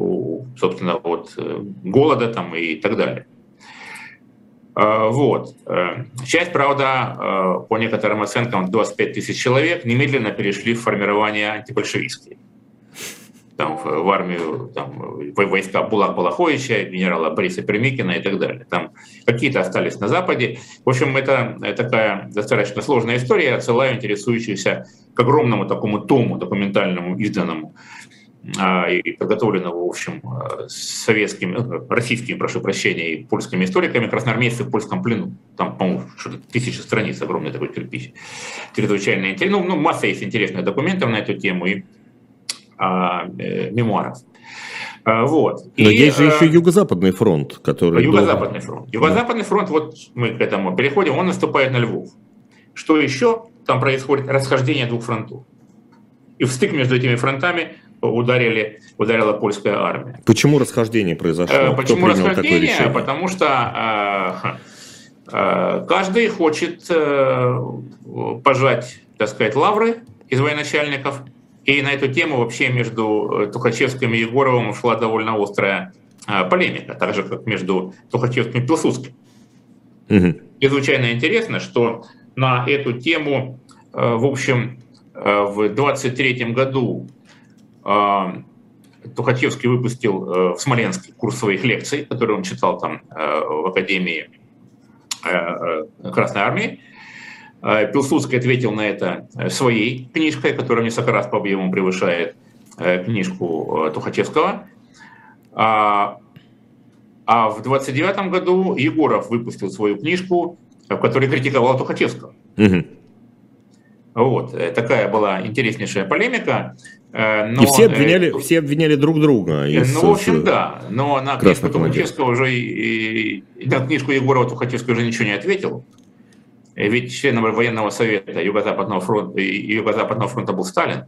собственно, от голода там и так далее. Вот. Часть, правда, по некоторым оценкам, 25 тысяч человек немедленно перешли в формирование антибольшевистские там, в армию там, войска Булак Балаховича, генерала Бориса Пермикина и так далее. Там какие-то остались на Западе. В общем, это такая достаточно сложная история. Я отсылаю интересующихся к огромному такому тому документальному, изданному а, и подготовленного, в общем, советскими, э, российскими, прошу прощения, и польскими историками красноармейцы в польском плену. Там, по-моему, что-то тысяча страниц, огромный такой кирпич. Чрезвычайно интересно. Ну, ну, масса есть интересных документов на эту тему. И а, э, мемуаров. А, вот. Но и, есть же еще Юго-Западный фронт, который... Юго-Западный был... фронт. Юго-Западный фронт, вот мы к этому переходим, он наступает на Львов. Что еще? Там происходит расхождение двух фронтов. И в стык между этими фронтами ударили, ударила польская армия. Почему расхождение произошло? Э, почему расхождение? Потому что э, э, каждый хочет э, пожать, так сказать, лавры из военачальников – и на эту тему вообще между э, Тухачевским и Егоровым шла довольно острая э, полемика, так же, как между Тухачевским и Пилсудским. Угу. Чрезвычайно интересно, что на эту тему, э, в общем, в 23 году Тухачевский выпустил в Смоленске курс своих лекций, которые он читал там в Академии Красной Армии. Э, Пилсудский ответил на это э, своей книжкой, которая несколько раз по объему превышает э, книжку Тухачевского. А, а в 29 году Егоров выпустил свою книжку, в которой критиковал Тухачевского. Угу. Вот, такая была интереснейшая полемика. Но, и все обвиняли, э, все обвиняли друг друга. Из, ну, в общем, да. Но на книжку Тухачевского уже, и, и, на книжку Егорова Тухачевский уже ничего не ответил. Ведь членом военного совета Юго-Западного фронта, Юго-Западного фронта был Сталин.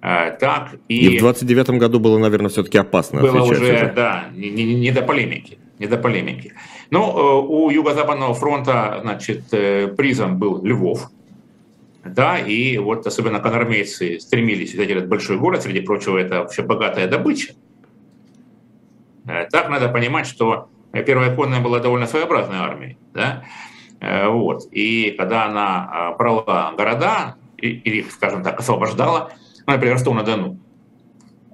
А, так, и, и в 29 году было, наверное, все-таки опасно. Было уже, уже, да, не, не, не до полемики. Не до полемики. Но э, у Юго-Западного фронта, значит, э, призом был Львов. Да, и вот особенно конармейцы стремились взять этот большой город, среди прочего, это вообще богатая добыча. Э, так надо понимать, что Первая конная была довольно своеобразной армией. Да? Э, вот. И когда она а, брала города, или, скажем так, освобождала, ну, например, Ростов-на-Дону,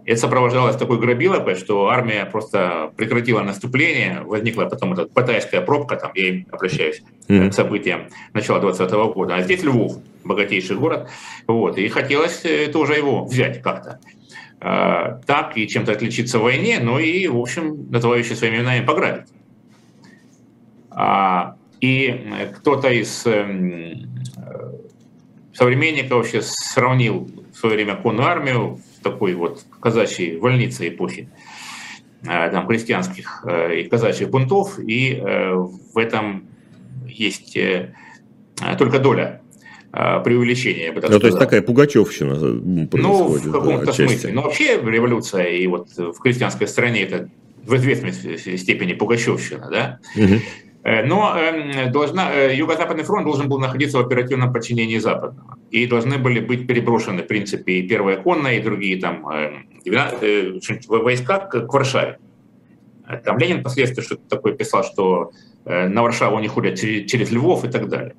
это сопровождалось такой грабилой, что армия просто прекратила наступление, возникла потом эта батайская пробка, там я обращаюсь mm-hmm. к событиям начала 20 -го года. А здесь Львов, богатейший город, вот, и хотелось э, тоже его взять как-то. А, так и чем-то отличиться в войне, но и, в общем, называющий своими именами пограбить. А, и кто-то из эм, современников вообще сравнил в свое время конную армию в такой вот казачьей вольнице эпохи э, там, крестьянских э, и казачьих бунтов, и э, в этом есть только доля преувеличения, я бы так ну, сказал. то есть такая пугачевщина происходит. Ну, в каком-то да, смысле. Но вообще революция и вот в крестьянской стране это в известной степени пугачевщина, да? Угу. Э, но эм, должна, э, Юго-Западный фронт должен был находиться в оперативном подчинении Западного. И должны были быть переброшены, в принципе, и Первая конная, и другие там э, войска к Варшаве. Там Ленин впоследствии что-то такое писал, что на Варшаву они ходят через Львов и так далее.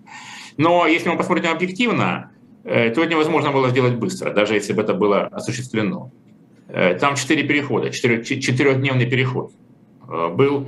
Но если мы посмотрим объективно, то это невозможно было сделать быстро, даже если бы это было осуществлено. Там четыре перехода, четырехдневный переход был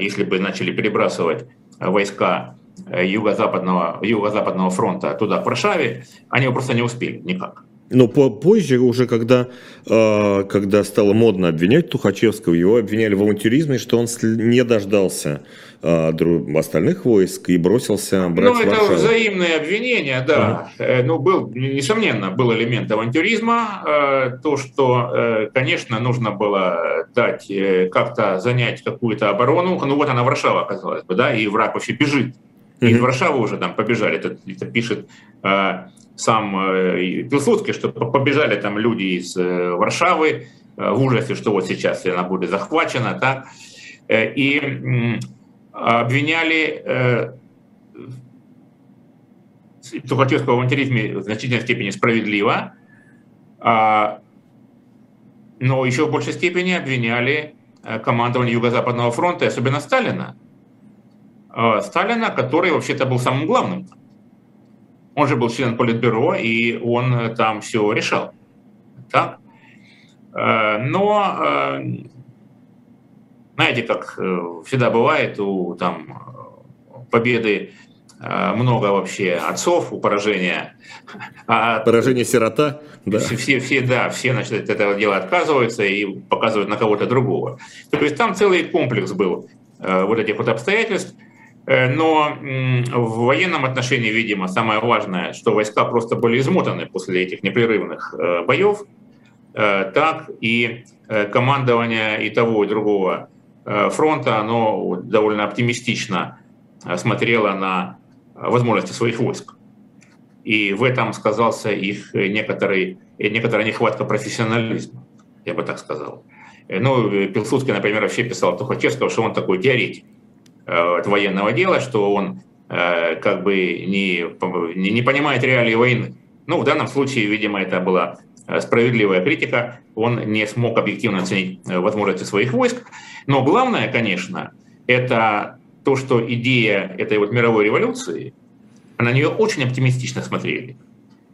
если бы начали перебрасывать войска э, юго-западного, юго-западного фронта туда, к Варшаве, они бы просто не успели никак. Но позже, уже когда, э, когда стало модно обвинять Тухачевского, его обвиняли в авантюризме, что он не дождался э, остальных войск и бросился брать Ну, это Варшаву. взаимное обвинение, да. Ага. Ну, был, несомненно, был элемент авантюризма. То, что, конечно, нужно было дать, как-то занять какую-то оборону. Ну, вот она, Варшава, оказалась бы, да, и враг вообще бежит. Из Варшавы уже там побежали, это, это пишет сам э, Пилсудский, что побежали там люди из э, Варшавы э, в ужасе, что вот сейчас она будет захвачена, так, и обвиняли Тухачевского в авантюризме в значительной степени справедливо, А, но еще в большей степени обвиняли э, командование Юго-Западного фронта, особенно Сталина. А, Сталина, который вообще-то был самым главным. Он же был член Политбюро, и он там все решал. Так? Э, но, э, знаете, как всегда бывает, у там, победы много вообще отцов, у поражения. А поражение сирота? Да. Все, все, все, да, все значит, от этого дела отказываются и показывают на кого-то другого. То есть там целый комплекс был э, вот этих вот обстоятельств. Э, но в военном отношении, видимо, самое важное, что войска просто были измотаны после этих непрерывных э, боев, так и командование и того, и другого фронта, оно довольно оптимистично смотрело на возможности своих войск. И в этом сказался их некоторый, некоторая нехватка профессионализма, я бы так сказал. Ну, Пилсудский, например, вообще писал Тухачевского, что он такой теоретик э, от военного дела, что он э, как бы не, не, не понимает реалии войны. Ну, в данном случае, видимо, это была э, справедливая критика, он не смог объективно оценить возможности своих войск. Но главное, конечно, это то, что идея этой вот мировой революции – на нее очень оптимистично смотрели.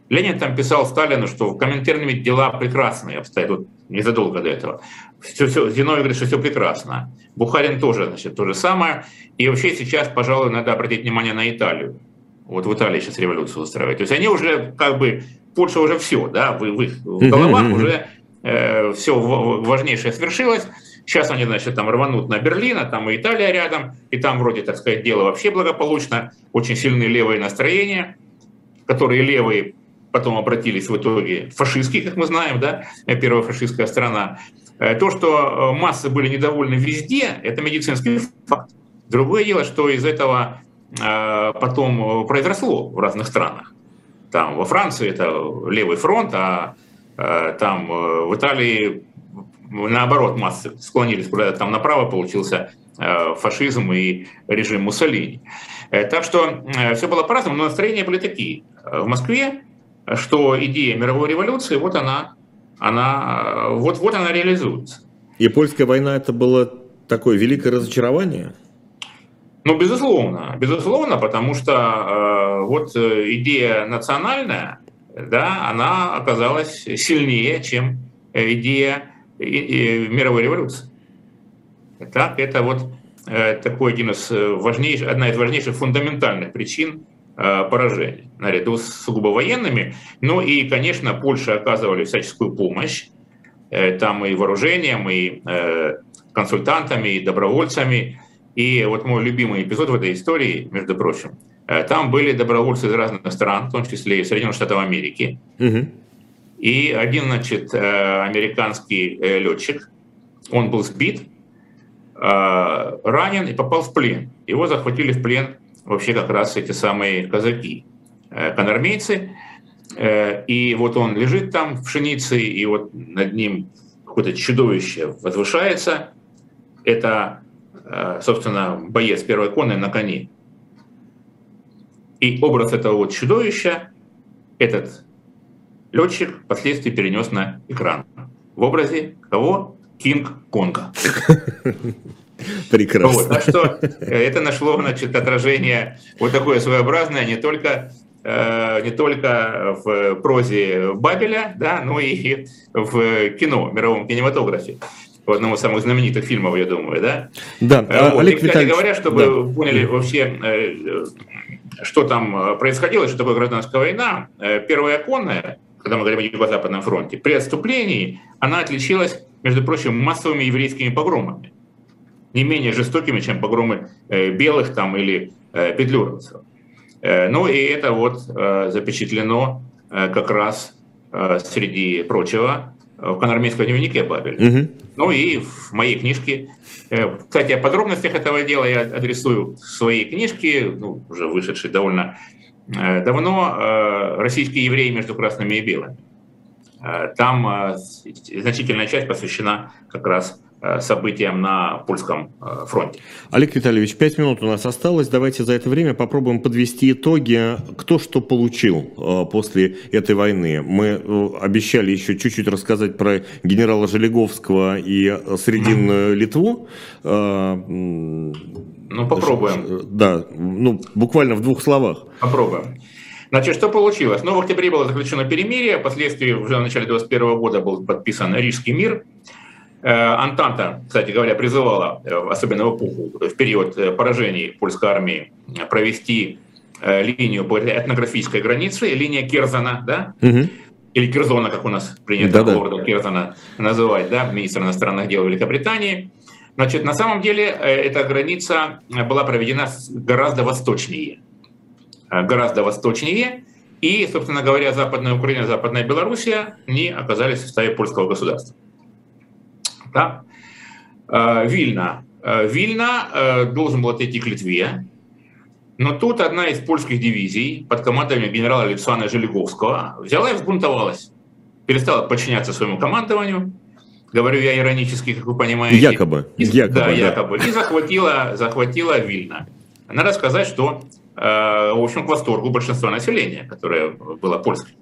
Ленин там писал Сталину, что в Коминтерне дела прекрасные обстоят, вот незадолго до этого. Все, все, Зиновий говорит, что все прекрасно. Бухарин тоже, значит, то же самое. И вообще сейчас, пожалуй, надо обратить внимание на Италию. Вот в Италии сейчас революцию устраивают. То есть они уже как бы, Польша уже все, да, в, в их головах уже э, все важнейшее свершилось. Сейчас они, значит, там рванут на Берлин, а там и Италия рядом, и там вроде, так сказать, дело вообще благополучно, очень сильные левые настроения, которые левые потом обратились в итоге фашистские, как мы знаем, да, первая фашистская страна. Э, то, что э, массы были недовольны везде, это медицинский факт. Другое дело, что из этого э, потом произросло в разных странах. Там во Франции это левый фронт, а там в Италии наоборот, массы склонились куда-то там направо, получился фашизм и режим Муссолини. Так что все было по-разному, но настроения были такие. В Москве, что идея мировой революции, вот она, она, вот, вот она реализуется. И польская война это было такое великое разочарование? Ну, безусловно, безусловно, потому что э, вот идея национальная, да, она оказалась сильнее, чем идея и, и мировой революции. Так, это вот э, такой один из э, важнейших, одна из важнейших фундаментальных причин э, поражения, наряду с сугубо военными. Ну и, конечно, Польша оказывали всяческую помощь, э, там и вооружением, и э, консультантами, и добровольцами. И вот мой любимый эпизод в этой истории, между прочим, там были добровольцы из разных стран, в том числе и Соединенных Штатов Америки. Угу. И один, значит, американский летчик, он был сбит, ранен и попал в плен. Его захватили в плен вообще как раз эти самые казаки, конармейцы. И вот он лежит там в пшенице, и вот над ним какое-то чудовище возвышается. Это, собственно, боец первой коны на коне. И образ этого вот чудовища, этот летчик впоследствии перенес на экран в образе кого? Кинг-Конга. Прекрасно. Вот, так что э, это нашло значит, отражение вот такое своеобразное не только э, не только в прозе Бабеля, да, но и в кино, в мировом кинематографе. В одном из самых знаменитых фильмов, я думаю, да? Да, э, вот. Олег и, кстати говоря, чтобы да. вы поняли вообще, что там происходило, что такое гражданская война, первая оконная, когда мы говорим о Юго-Западном фронте, при отступлении она отличилась, между прочим, массовыми еврейскими погромами, не менее жестокими, чем погромы э, белых там или э, петлюровцев. Э, ну и это вот запечатлено как раз среди прочего в конармейском дневнике Бабель. Угу. Ну и в моей книжке. Кстати, о подробностях этого дела я адресую в своей книжке, ну, уже вышедшей довольно давно российские евреи между красными и белыми. Там значительная часть посвящена как раз событиям на польском э, фронте. Олег Витальевич, пять минут у нас осталось. Давайте за это время попробуем подвести итоги, кто что получил э, после этой войны. Мы обещали еще чуть-чуть рассказать про генерала Желеговского и Срединную Литву. Ну, попробуем. Да, ну, буквально в двух словах. Попробуем. Значит, что получилось? Ну, в октябре было заключено перемирие, впоследствии уже в начале 2021 года был подписан Рижский мир – Э, Антанта, кстати говоря, призывала, э, особенно в эпоху, в период э, поражений польской армии, провести линию по этнографической границе, линия Керзана, да, угу. или Керзона, как у нас принято да, лорда Керзана называть, да, министр иностранных дел Великобритании. Значит, на самом деле эта граница была проведена гораздо восточнее. Гораздо восточнее. И, собственно говоря, Западная Украина, Западная Белоруссия не оказались в составе польского государства. Да? Э, Вильна. Э, Вильна э, должен был отойти к Литве, но тут одна из польских дивизий под командованием генерала Александра Желеговского взяла и взбунтовалась, перестала подчиняться своему командованию, говорю я иронически, как вы понимаете. Якобы. И, якобы да, да, якобы. И захватила, захватила Вильна. Надо сказать, что, в общем, к восторгу большинства населения, которое было польским.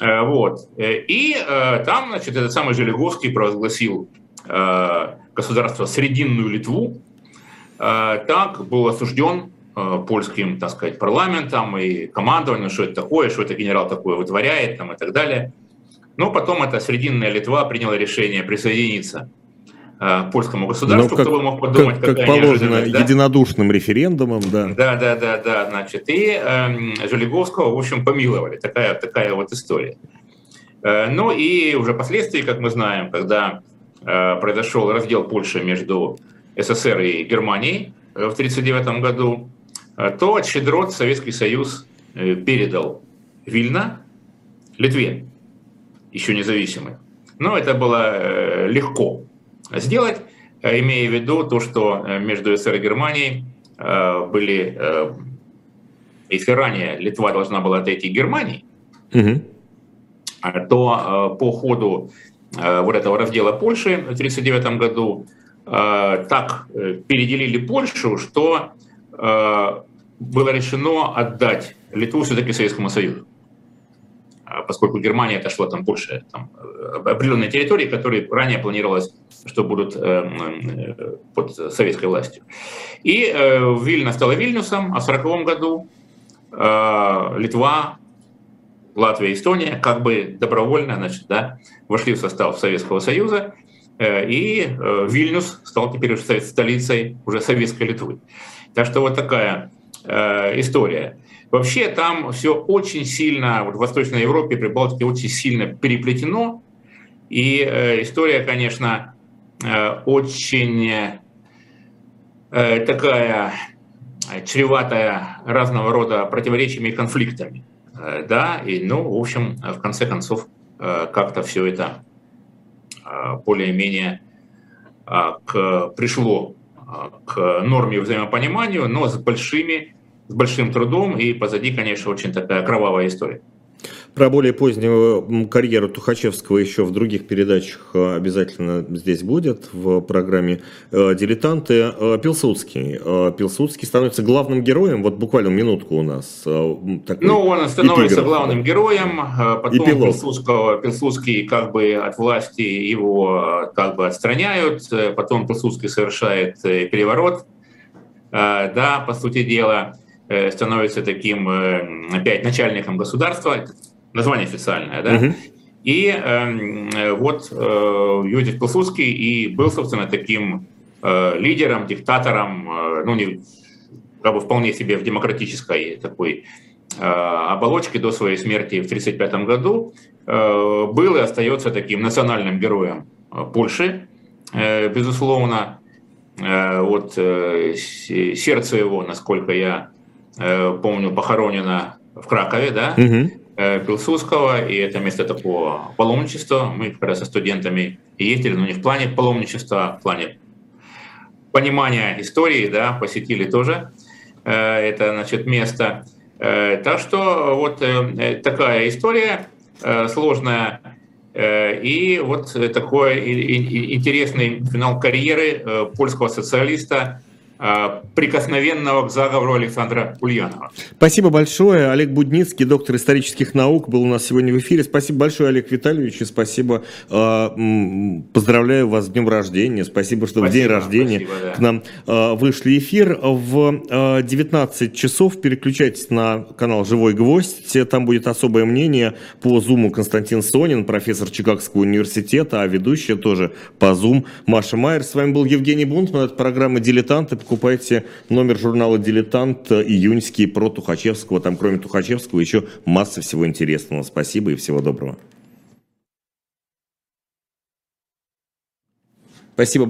Э, вот. Э, и э, там, значит, этот самый Желеговский провозгласил государство Срединную Литву. Так был осужден польским, так сказать, парламентом и командованием, что это такое, что это генерал такое вытворяет там, и так далее. Но потом эта Срединная Литва приняла решение присоединиться польскому государству, ну, как, кто бы мог подумать, как, как положено, да? единодушным референдумом, да. Да, да, да, да, значит, и э, Желеговского, в общем, помиловали, такая, такая вот история. Э, ну и уже впоследствии, как мы знаем, когда э, произошел раздел Польши между СССР и Германией э, в 1939 году, э, то щедрот Советский Союз э, передал Вильна Литве, еще независимой. Но это было э, легко, сделать, э, имея в виду то, что э, между СССР и Германией э, были, если ранее Литва должна была отойти Германии, угу. то по ходу вот этого раздела Польши в 1939 году так переделили Польшу, что было решено отдать Литву все-таки Советскому Союзу. А поскольку Германия отошла там больше там, определенной территории, которые ранее планировалось, что будут э, э, под советской властью. И э, Вильна стала Вильнюсом, а в 1940 году Литва, Латвия, Эстония как бы добровольно значит, да, вошли в состав Советского Союза, и Вильнюс стал теперь уже столицей уже Советской Литвы. Так что вот такая история. Вообще там все очень сильно, вот в Восточной Европе, Прибалтике очень сильно переплетено. И э, история, конечно, э, очень э, такая чреватая разного рода противоречиями и конфликтами. Э, да, и, ну, в общем, в конце концов, э, как-то все это э, более-менее э, к, пришло э, к норме взаимопониманию, но с большими с большим трудом, и позади, конечно, очень такая кровавая история. Про более позднюю карьеру Тухачевского еще в других передачах э, обязательно здесь будет, в программе э, «Дилетанты». Э, Пилсудский. Пилсудский становится главным героем, вот буквально минутку у нас. Такой ну, он становится эпиграф. главным героем, потом Пилсудского, Пилсудский как бы от власти его как бы отстраняют, потом Пилсудский совершает переворот, да, по сути дела, становится таким э, опять начальником государства, название официальное, да, угу. и э, вот э, Юдив Пилсудский и был, собственно, таким э, лидером, диктатором, э, ну, не, как бы вполне себе в демократической такой э, оболочке до своей смерти в 1935 году, э, был и остается таким национальным героем э, Польши, э, безусловно. Э, вот э, сердце его, насколько я Э, помню, похоронено в Кракове, да, угу. Пилсудского, и это место такого паломничества. Мы раз со студентами ездили, но не в плане паломничества, а в плане понимания истории, да, посетили тоже э, это, значит, место. Так что вот такая история сложная. И вот такой интересный финал карьеры польского социалиста Э, прикосновенного к заговору Александра Ульянова. Спасибо большое. Олег Будницкий, доктор исторических наук, был у нас сегодня в эфире. Спасибо большое, Олег Витальевич, и спасибо. Э, поздравляю вас с днем рождения. Спасибо, что спасибо, в день рождения спасибо, да. к нам э, вышли эфир. В 19 часов переключайтесь на канал «Живой гвоздь». Там будет особое мнение по Зуму Константин Сонин, профессор Чикагского университета, а ведущая тоже по Зум Маша Майер. С вами был Евгений Бунтман. Это программа «Дилетанты» покупайте номер журнала «Дилетант» июньский про Тухачевского. Там кроме Тухачевского еще масса всего интересного. Спасибо и всего доброго. Спасибо